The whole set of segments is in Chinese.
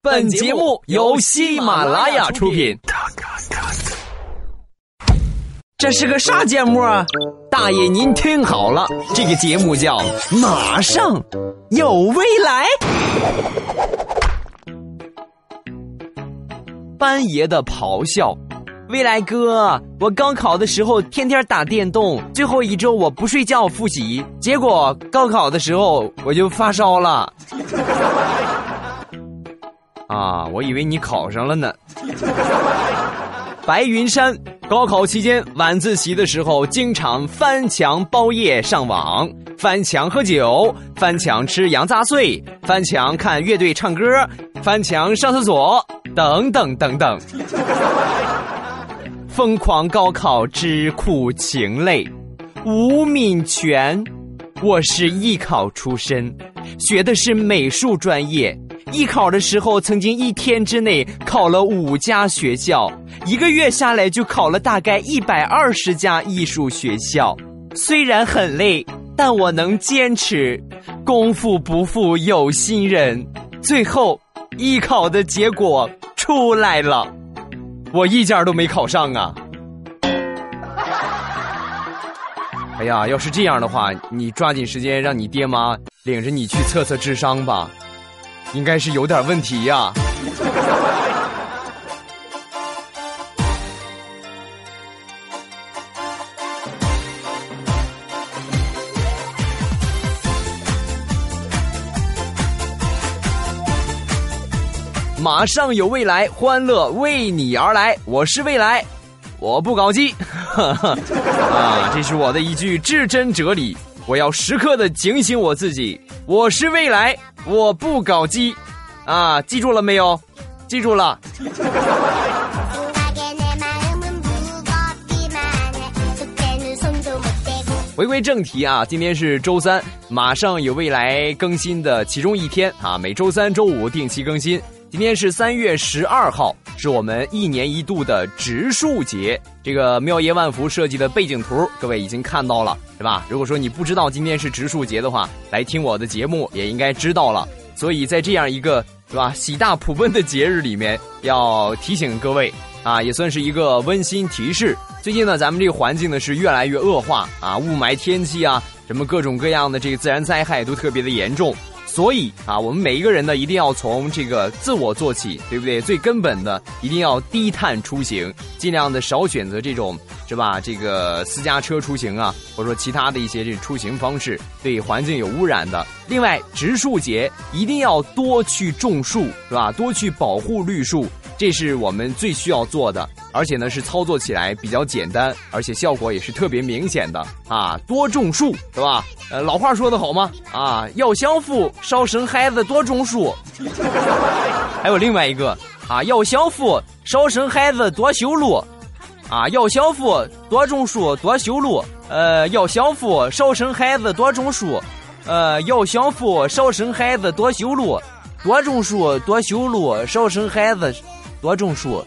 本节目由喜马拉雅出品。这是个啥节目啊？大爷您听好了，这个节目叫《马上有未来》。班爷的咆哮。未来哥，我高考的时候天天打电动，最后一周我不睡觉复习，结果高考的时候我就发烧了。啊，我以为你考上了呢。白云山，高考期间晚自习的时候，经常翻墙包夜上网，翻墙喝酒，翻墙吃羊杂碎，翻墙看乐队唱歌，翻墙上厕所，等等等等。疯狂高考之苦情泪，吴敏全，我是艺考出身，学的是美术专业。艺考的时候，曾经一天之内考了五家学校，一个月下来就考了大概一百二十家艺术学校。虽然很累，但我能坚持。功夫不负有心人，最后艺考的结果出来了。我一家都没考上啊！哎呀，要是这样的话，你抓紧时间让你爹妈领着你去测测智商吧，应该是有点问题呀。马上有未来，欢乐为你而来。我是未来，我不搞基。啊，这是我的一句至真哲理。我要时刻的警醒我自己。我是未来，我不搞基。啊，记住了没有？记住了。回归正题啊，今天是周三，马上有未来更新的其中一天啊，每周三、周五定期更新。今天是三月十二号，是我们一年一度的植树节。这个妙叶万福设计的背景图，各位已经看到了，是吧？如果说你不知道今天是植树节的话，来听我的节目也应该知道了。所以在这样一个是吧喜大普奔的节日里面，要提醒各位啊，也算是一个温馨提示。最近呢，咱们这个环境呢是越来越恶化啊，雾霾天气啊，什么各种各样的这个自然灾害都特别的严重。所以啊，我们每一个人呢，一定要从这个自我做起，对不对？最根本的，一定要低碳出行，尽量的少选择这种，是吧？这个私家车出行啊，或者说其他的一些这出行方式，对环境有污染的。另外，植树节一定要多去种树，是吧？多去保护绿树，这是我们最需要做的。而且呢，是操作起来比较简单，而且效果也是特别明显的啊！多种树，是吧？呃，老话说得好吗？啊，要享福少生孩子，多种树。还有另外一个啊，要享福少生孩子，多修路。啊，要享福多种树，多修路。呃，要享福少生孩子，多种树。呃，要享福少生孩子，多修路。多种树，多修路，少生孩子，多种树。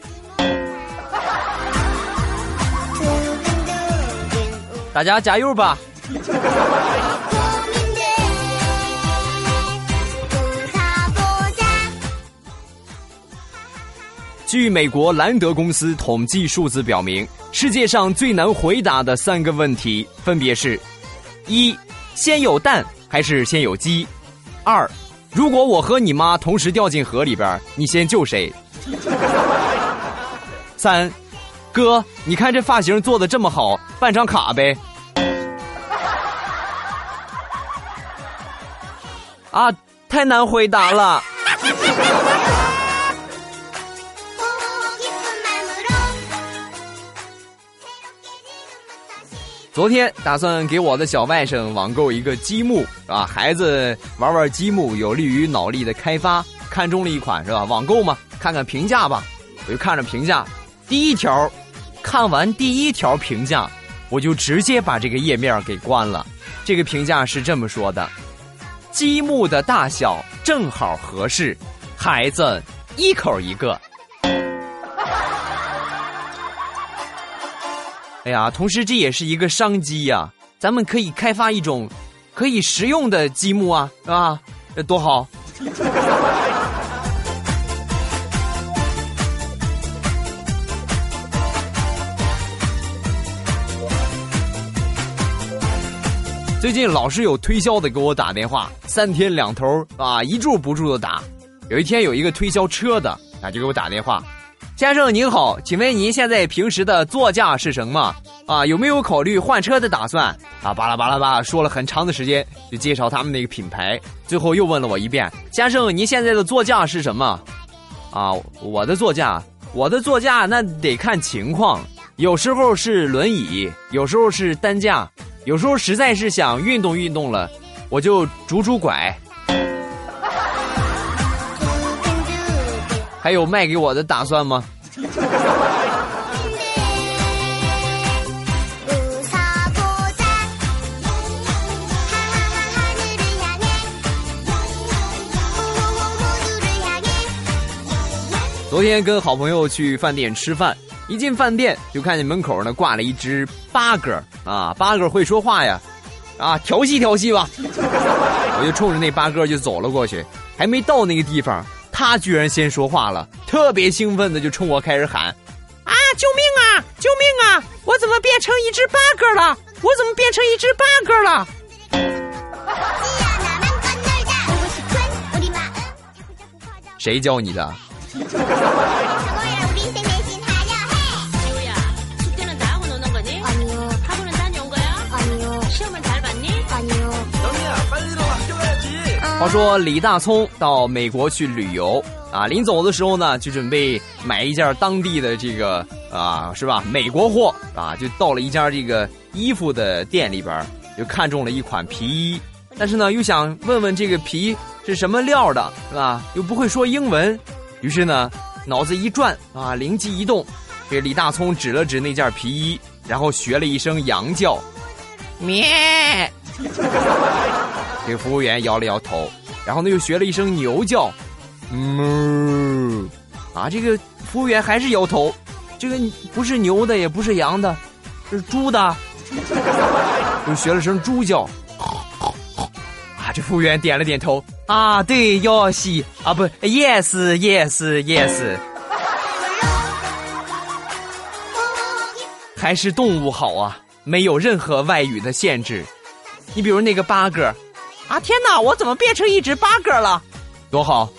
大家加油吧！据美国兰德公司统计数字表明，世界上最难回答的三个问题分别是：一、先有蛋还是先有鸡？二、如果我和你妈同时掉进河里边，你先救谁？三。哥，你看这发型做的这么好，办张卡呗。啊，太难回答了。昨天打算给我的小外甥网购一个积木，啊，孩子玩玩积木有利于脑力的开发，看中了一款是吧？网购嘛，看看评价吧。我就看着评价，第一条。看完第一条评价，我就直接把这个页面给关了。这个评价是这么说的：积木的大小正好合适，孩子一口一个。哎呀，同时这也是一个商机呀，咱们可以开发一种可以食用的积木啊，是吧？这多好！最近老是有推销的给我打电话，三天两头啊，一住不住的打。有一天有一个推销车的啊，就给我打电话，先生您好，请问您现在平时的座驾是什么？啊，有没有考虑换车的打算？啊，巴拉巴拉巴拉，说了很长的时间，就介绍他们那个品牌，最后又问了我一遍，先生您现在的座驾是什么？啊，我的座驾，我的座驾那得看情况，有时候是轮椅，有时候是担架。有时候实在是想运动运动了，我就拄拄拐。还有卖给我的打算吗？昨天跟好朋友去饭店吃饭。一进饭店就看见门口呢挂了一只八哥啊，八哥会说话呀，啊调戏调戏吧，我就冲着那八哥就走了过去，还没到那个地方，他居然先说话了，特别兴奋的就冲我开始喊，啊救命啊救命啊，我怎么变成一只八哥了？我怎么变成一只八哥了？谁教你的？话说李大聪到美国去旅游啊，临走的时候呢，就准备买一件当地的这个啊，是吧？美国货啊，就到了一家这个衣服的店里边，就看中了一款皮衣，但是呢，又想问问这个皮是什么料的，是吧？又不会说英文，于是呢，脑子一转啊，灵机一动，给李大聪指了指那件皮衣，然后学了一声羊叫，咩。这个服务员摇了摇头，然后呢又学了一声牛叫，哞，啊，这个服务员还是摇头，这个不是牛的，也不是羊的，是猪的，又学了声猪叫，啊，这服务员点了点头，啊，对，要西啊，不，yes，yes，yes，还是动物好啊，没有任何外语的限制，你比如那个八哥。啊天哪！我怎么变成一只八哥了？多好！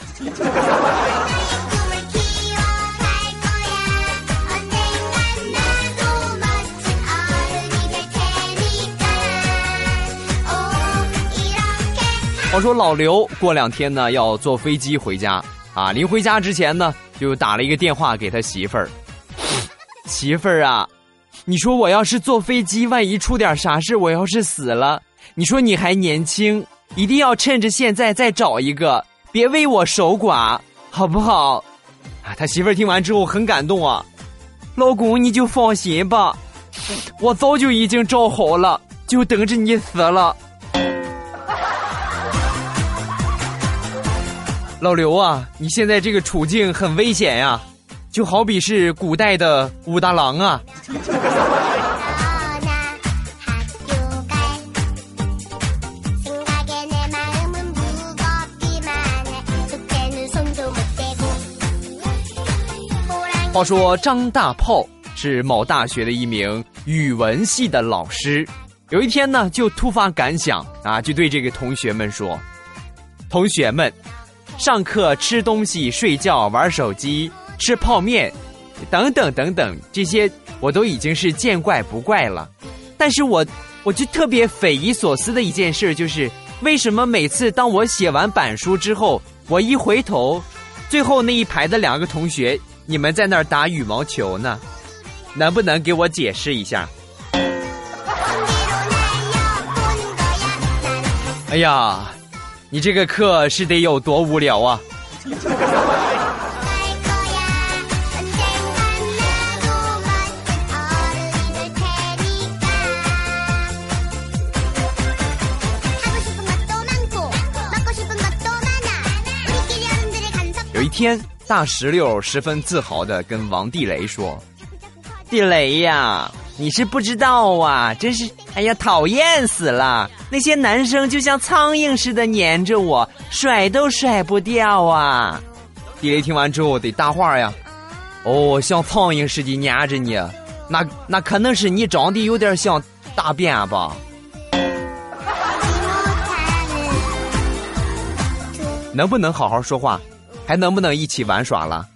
我说老刘过两天呢要坐飞机回家啊，临回家之前呢就打了一个电话给他媳妇儿。媳妇儿啊，你说我要是坐飞机，万一出点啥事，我要是死了，你说你还年轻。一定要趁着现在再找一个，别为我守寡，好不好？啊，他媳妇儿听完之后很感动啊，老公你就放心吧，我早就已经找好了，就等着你死了。老刘啊，你现在这个处境很危险呀，就好比是古代的武大郎啊。话说张大炮是某大学的一名语文系的老师，有一天呢，就突发感想啊，就对这个同学们说：“同学们，上课吃东西、睡觉、玩手机、吃泡面，等等等等，这些我都已经是见怪不怪了。但是我，我就特别匪夷所思的一件事就是，为什么每次当我写完板书之后，我一回头，最后那一排的两个同学。”你们在那儿打羽毛球呢，能不能给我解释一下？哎呀，你这个课是得有多无聊啊！有一天。大石榴十分自豪的跟王地雷说地雷呀你是不知道啊真是哎呀讨厌死了。那些男生就像苍蝇似的粘着我甩都甩不掉啊。地雷听完之后得搭话呀哦像苍蝇似的粘着你那那可能是你长得有点像大便吧。能不能好好说话？还能不能一起玩耍了？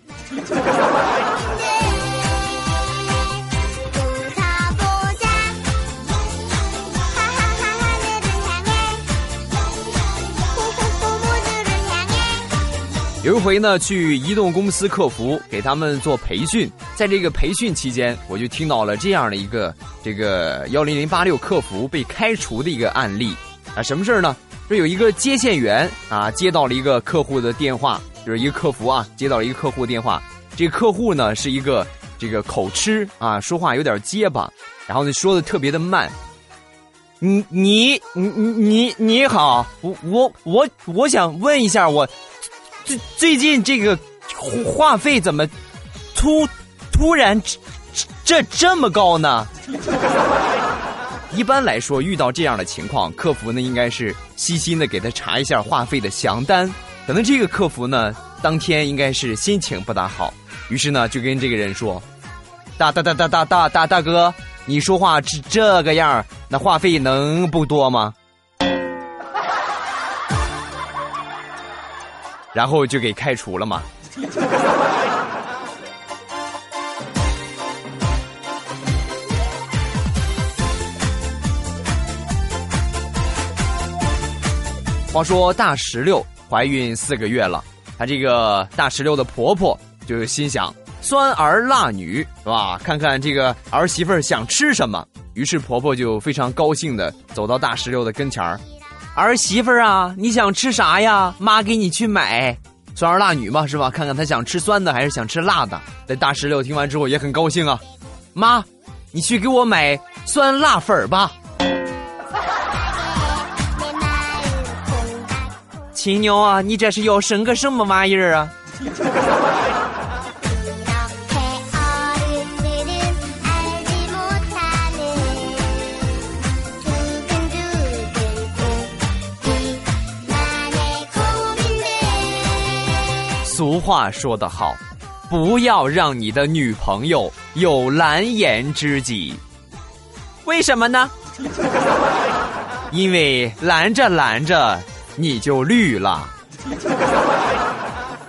有一回呢，去移动公司客服给他们做培训，在这个培训期间，我就听到了这样的一个这个幺零零八六客服被开除的一个案例啊，什么事儿呢？说有一个接线员啊，接到了一个客户的电话，就是一个客服啊，接到了一个客户电话，这个客户呢是一个这个口吃啊，说话有点结巴，然后呢说的特别的慢。你你你你你好，我我我我想问一下我。最最近这个话费怎么突突然这这这么高呢？一般来说，遇到这样的情况，客服呢应该是细心的给他查一下话费的详单。可能这个客服呢当天应该是心情不大好，于是呢就跟这个人说：“大大大大大大大大哥，你说话这这个样儿那话费能不多吗？”然后就给开除了嘛。话说大石榴怀孕四个月了，她这个大石榴的婆婆就心想：酸儿辣女是吧？看看这个儿媳妇想吃什么。于是婆婆就非常高兴的走到大石榴的跟前儿。儿媳妇啊，你想吃啥呀？妈给你去买。酸儿辣女嘛，是吧？看看她想吃酸的还是想吃辣的。这大石榴听完之后也很高兴啊，妈，你去给我买酸辣粉吧。亲娘啊，你这是要生个什么玩意儿啊？俗话说得好，不要让你的女朋友有蓝颜知己。为什么呢？因为拦着拦着你就绿了。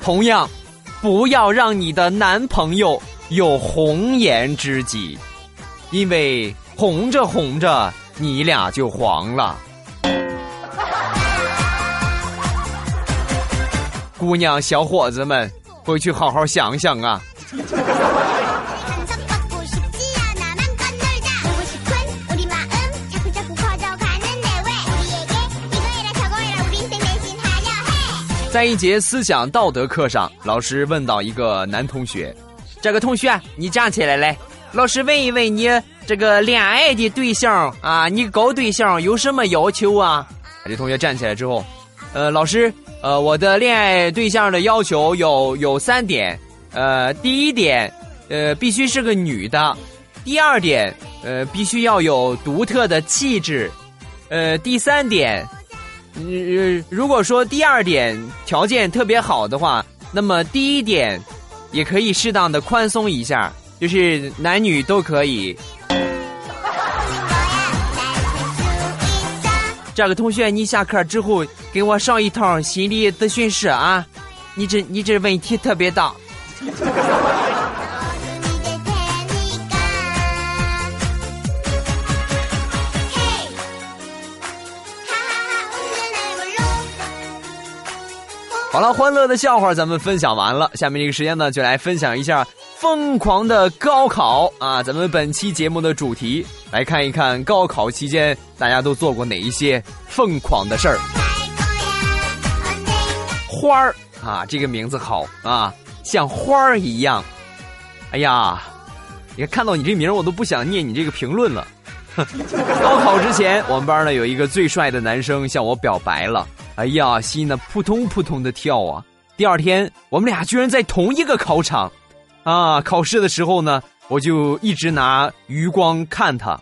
同样，不要让你的男朋友有红颜知己，因为红着红着你俩就黄了。姑娘、小伙子们，回去好好想想啊！在一节思想道德课上，老师问到一个男同学：“这个同学，你站起来来，老师问一问你，这个恋爱的对象啊，你搞对象有什么要求啊？”这同学站起来之后，呃，老师。呃，我的恋爱对象的要求有有三点，呃，第一点，呃，必须是个女的；第二点，呃，必须要有独特的气质；呃，第三点，呃，如果说第二点条件特别好的话，那么第一点也可以适当的宽松一下，就是男女都可以。这个同学，你下课之后给我上一堂心理咨询室啊！你这你这问题特别大。好了，欢乐的笑话咱们分享完了，下面这个时间呢，就来分享一下疯狂的高考啊！咱们本期节目的主题，来看一看高考期间大家都做过哪一些疯狂的事儿。花儿啊，这个名字好啊，像花儿一样。哎呀，你看看到你这名我都不想念你这个评论了。高考之前，我们班呢有一个最帅的男生向我表白了。哎呀，心呢扑通扑通的跳啊！第二天，我们俩居然在同一个考场，啊！考试的时候呢，我就一直拿余光看他，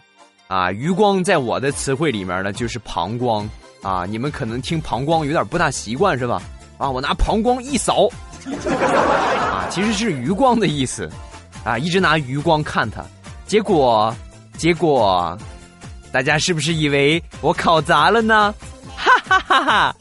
啊，余光在我的词汇里面呢就是膀胱，啊，你们可能听膀胱有点不大习惯是吧？啊，我拿膀胱一扫，啊，其实是余光的意思，啊，一直拿余光看他，结果，结果，大家是不是以为我考砸了呢？哈哈哈哈！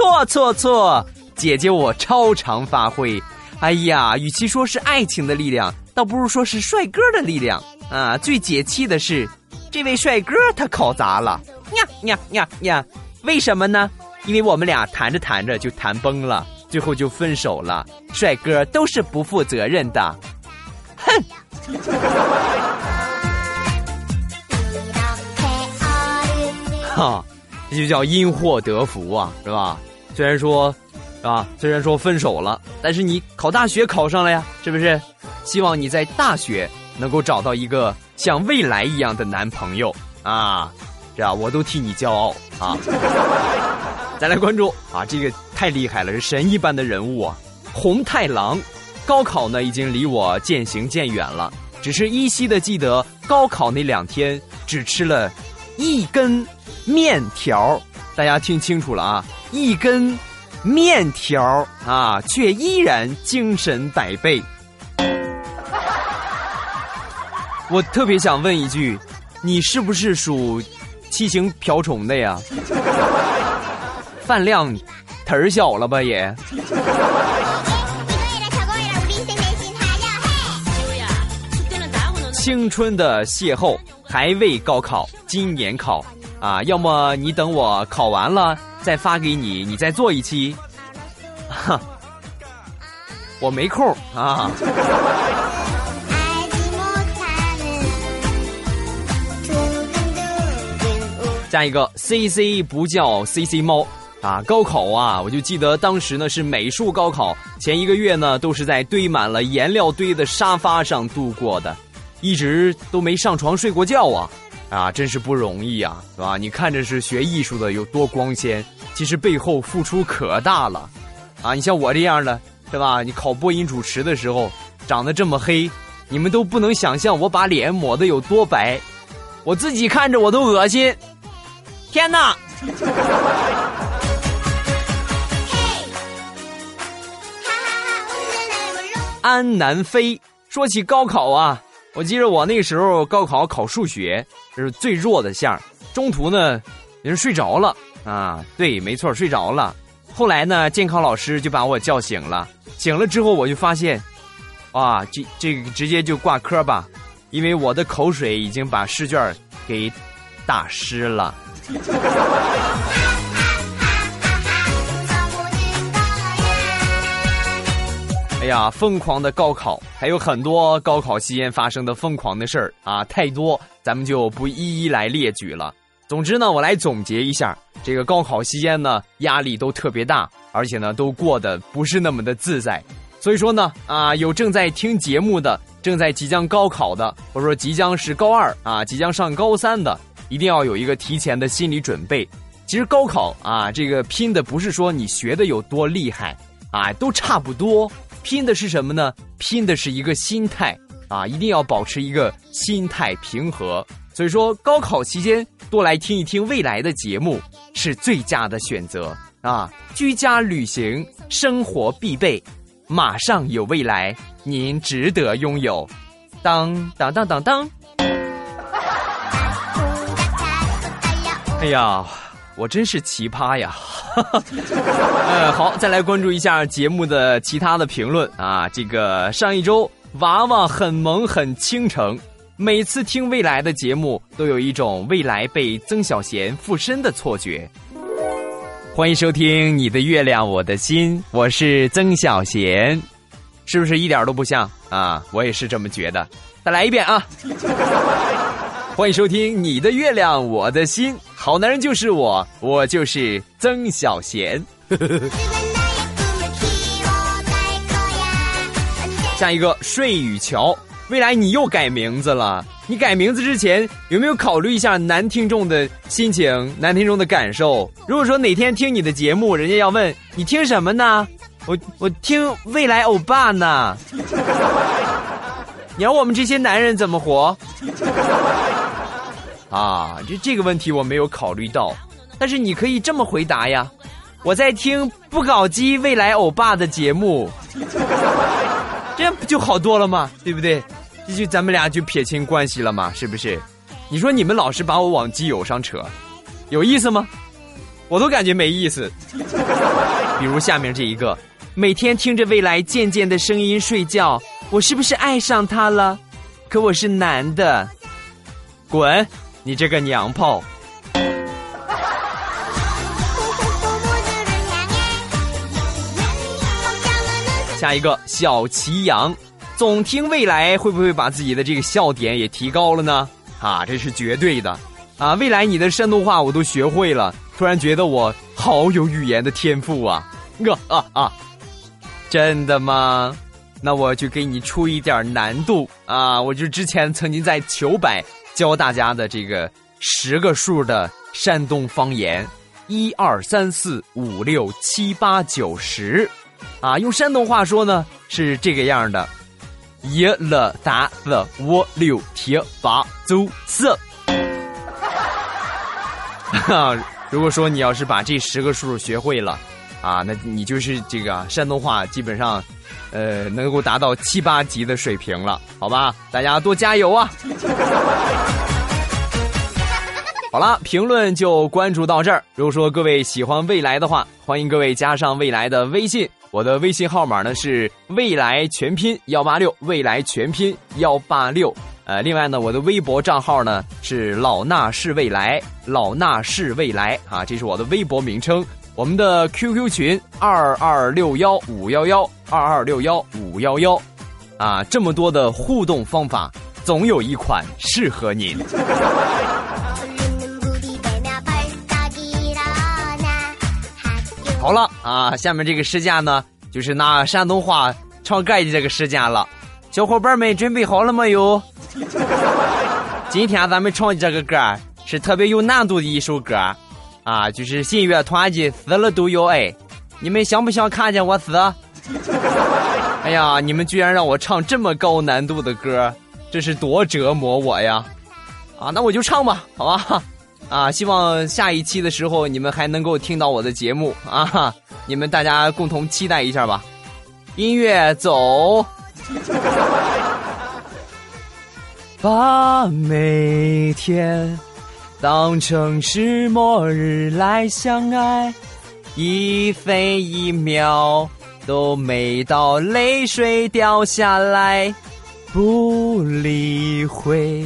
错错错，姐姐我超常发挥。哎呀，与其说是爱情的力量，倒不如说是帅哥的力量啊！最解气的是，这位帅哥他考砸了，呀呀呀呀！为什么呢？因为我们俩谈着谈着就谈崩了，最后就分手了。帅哥都是不负责任的，哼！哈，这就叫因祸得福啊，是吧？虽然说。啊，虽然说分手了，但是你考大学考上了呀，是不是？希望你在大学能够找到一个像未来一样的男朋友啊！这样我都替你骄傲啊！再来关注啊，这个太厉害了，是神一般的人物啊！红太狼，高考呢已经离我渐行渐远了，只是依稀的记得高考那两天只吃了一根面条，大家听清楚了啊，一根。面条啊，却依然精神百倍。我特别想问一句，你是不是属七星瓢虫的呀？饭量忒儿小了吧也？青春的邂逅还未高考，今年考啊，要么你等我考完了。再发给你，你再做一期，哈，我没空啊。加一个 C C 不叫 C C 猫啊！高考啊，我就记得当时呢是美术高考，前一个月呢都是在堆满了颜料堆的沙发上度过的，一直都没上床睡过觉啊。啊，真是不容易啊，是吧？你看着是学艺术的有多光鲜，其实背后付出可大了，啊！你像我这样的，是吧？你考播音主持的时候长得这么黑，你们都不能想象我把脸抹的有多白，我自己看着我都恶心。天哪！安南飞说起高考啊，我记得我那时候高考考数学。这是最弱的项中途呢，人睡着了啊，对，没错，睡着了。后来呢，监考老师就把我叫醒了，醒了之后我就发现，啊，这这个直接就挂科吧，因为我的口水已经把试卷给打湿了。哎呀，疯狂的高考，还有很多高考期间发生的疯狂的事儿啊，太多，咱们就不一一来列举了。总之呢，我来总结一下，这个高考期间呢，压力都特别大，而且呢，都过得不是那么的自在。所以说呢，啊，有正在听节目的，正在即将高考的，或者说即将是高二啊，即将上高三的，一定要有一个提前的心理准备。其实高考啊，这个拼的不是说你学的有多厉害啊，都差不多。拼的是什么呢？拼的是一个心态啊！一定要保持一个心态平和。所以说，高考期间多来听一听未来的节目是最佳的选择啊！居家旅行生活必备，马上有未来，您值得拥有。当当当当当！哎呀，我真是奇葩呀！呃，好，再来关注一下节目的其他的评论啊。这个上一周娃娃很萌很倾城，每次听未来的节目都有一种未来被曾小贤附身的错觉。欢迎收听你的月亮我的心，我是曾小贤，是不是一点都不像啊？我也是这么觉得。再来一遍啊！欢迎收听你的月亮我的心。好男人就是我，我就是曾小贤。下一个睡雨桥，未来你又改名字了。你改名字之前有没有考虑一下男听众的心情、男听众的感受？如果说哪天听你的节目，人家要问你听什么呢？我我听未来欧巴呢。你要我们这些男人怎么活？啊，这这个问题我没有考虑到，但是你可以这么回答呀，我在听不搞基未来欧巴的节目，这样不就好多了吗？对不对？这就咱们俩就撇清关系了嘛，是不是？你说你们老是把我往基友上扯，有意思吗？我都感觉没意思。比如下面这一个，每天听着未来渐渐的声音睡觉，我是不是爱上他了？可我是男的，滚！你这个娘炮！下一个小齐阳，总听未来会不会把自己的这个笑点也提高了呢？啊，这是绝对的！啊，未来你的山东话我都学会了，突然觉得我好有语言的天赋啊！啊啊啊！真的吗？那我就给你出一点难度啊！我就之前曾经在糗百教大家的这个十个数的山东方言，一二三四五六七八九十。啊，用山东话说呢是这个样的：一、二、三、四、五、六、七、八、九、十。哈，如果说你要是把这十个数学会了，啊，那你就是这个山东话基本上，呃，能够达到七八级的水平了，好吧？大家多加油啊！好了，评论就关注到这儿。如果说各位喜欢未来的话，欢迎各位加上未来的微信。我的微信号码呢是未来全拼幺八六，未来全拼幺八六。呃，另外呢，我的微博账号呢是老衲是未来，老衲是未来啊，这是我的微博名称。我们的 QQ 群二二六幺五幺幺二二六幺五幺幺，啊，这么多的互动方法，总有一款适合您。好了啊，下面这个试驾呢，就是拿山东话唱歌的这个试驾了。小伙伴们准备好了没有？今天咱们唱的这个歌是特别有难度的一首歌，啊，就是信乐团的《死了都要爱》。你们想不想看见我死？哎呀，你们居然让我唱这么高难度的歌，这是多折磨我呀！啊，那我就唱吧，好吧。啊，希望下一期的时候你们还能够听到我的节目啊！你们大家共同期待一下吧。音乐走，把每天当成是末日来相爱，一分一秒都美到泪水掉下来，不理会。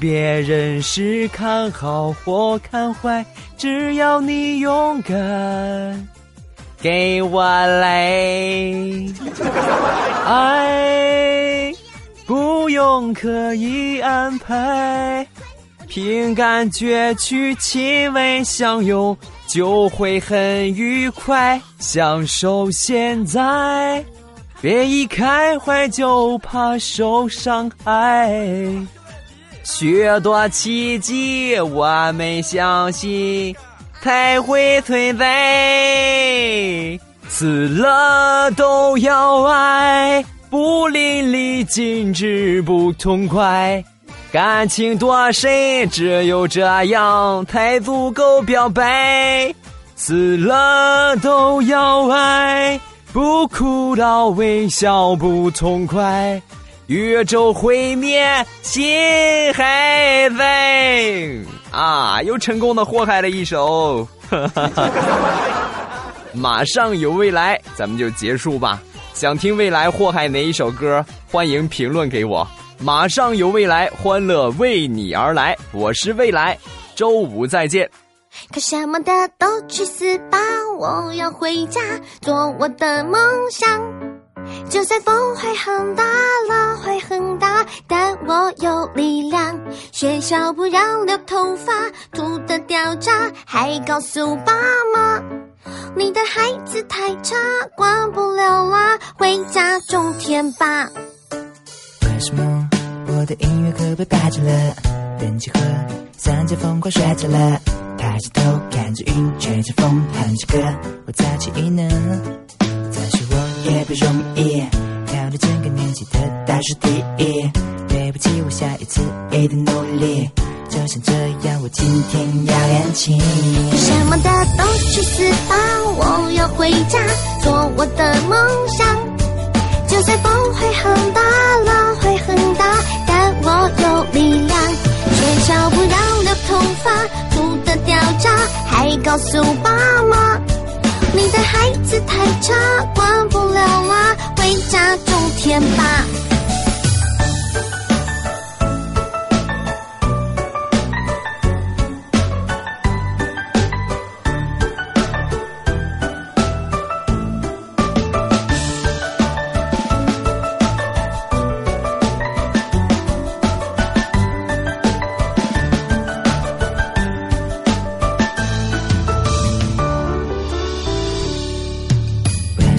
别人是看好或看坏，只要你勇敢，给我来。爱不用刻意安排，凭感觉去亲吻相拥，就会很愉快。享受现在，别一开怀就怕受伤害。许多奇迹，我们相信才会存在。死了都要爱，不淋漓尽致不痛快。感情多深，只有这样才足够表白。死了都要爱，不哭到微笑不痛快。宇宙毁灭，心还在啊！又成功的祸害了一首，马上有未来，咱们就结束吧。想听未来祸害哪一首歌？欢迎评论给我。马上有未来，欢乐为你而来。我是未来，周五再见。可什么的都去死吧！我要回家做我的梦想。就算风会很大，浪会很大，但我有力量。学校不让留头发，秃的掉渣，还告诉爸妈，你的孩子太差，管不了啦，回家种田吧。我的音乐课被霸占了？登机盒，三角疯狂摔着了，抬起头看着云，吹着风，哼着歌，我在起异能。也不容易，挑着整个年级的倒数第一。对不起，我下一次一定努力。就像这样，我今天要练琴。什么的都去死吧！我要回家做我的梦想。就算风会很大，浪学校不让留头发，秃的掉渣，还告诉爸妈。你的孩子太差，管不了啦，回家种田吧。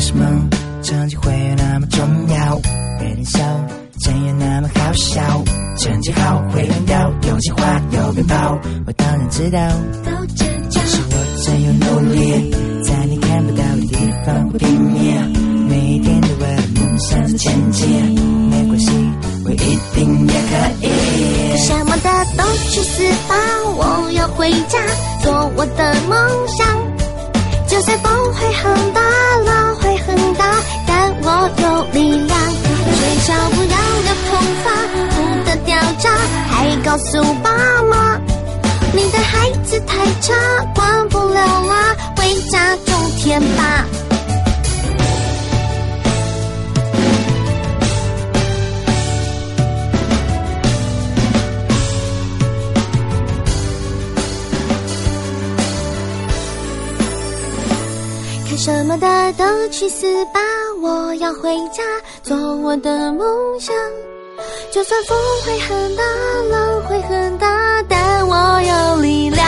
什么成绩会有那么重要？别人笑，真有那么好笑？成绩好会很屌，有计划有鞭炮，我当然知道。都这样，是我真有努力，在你看不到的地方会拼命，每一天都为了梦想前进。没关系，我一定也可以。什么的都去死吧！我要回家做我的梦想。就算风会很大，浪，有力量。却找不让的头发，涂的掉渣，还告诉爸妈，你的孩子太差，管不了啦，回家种田吧。什么的都去死吧！我要回家做我的梦想。就算风会很大，浪会很大，但我有力量。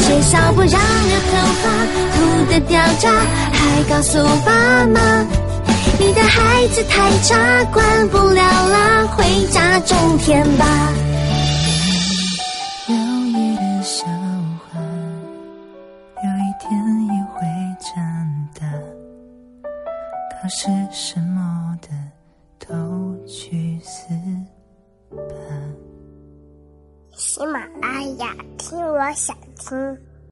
学校不让留头发，土的掉渣，还告诉爸妈，你的孩子太差，管不了啦，回家种田吧。想听。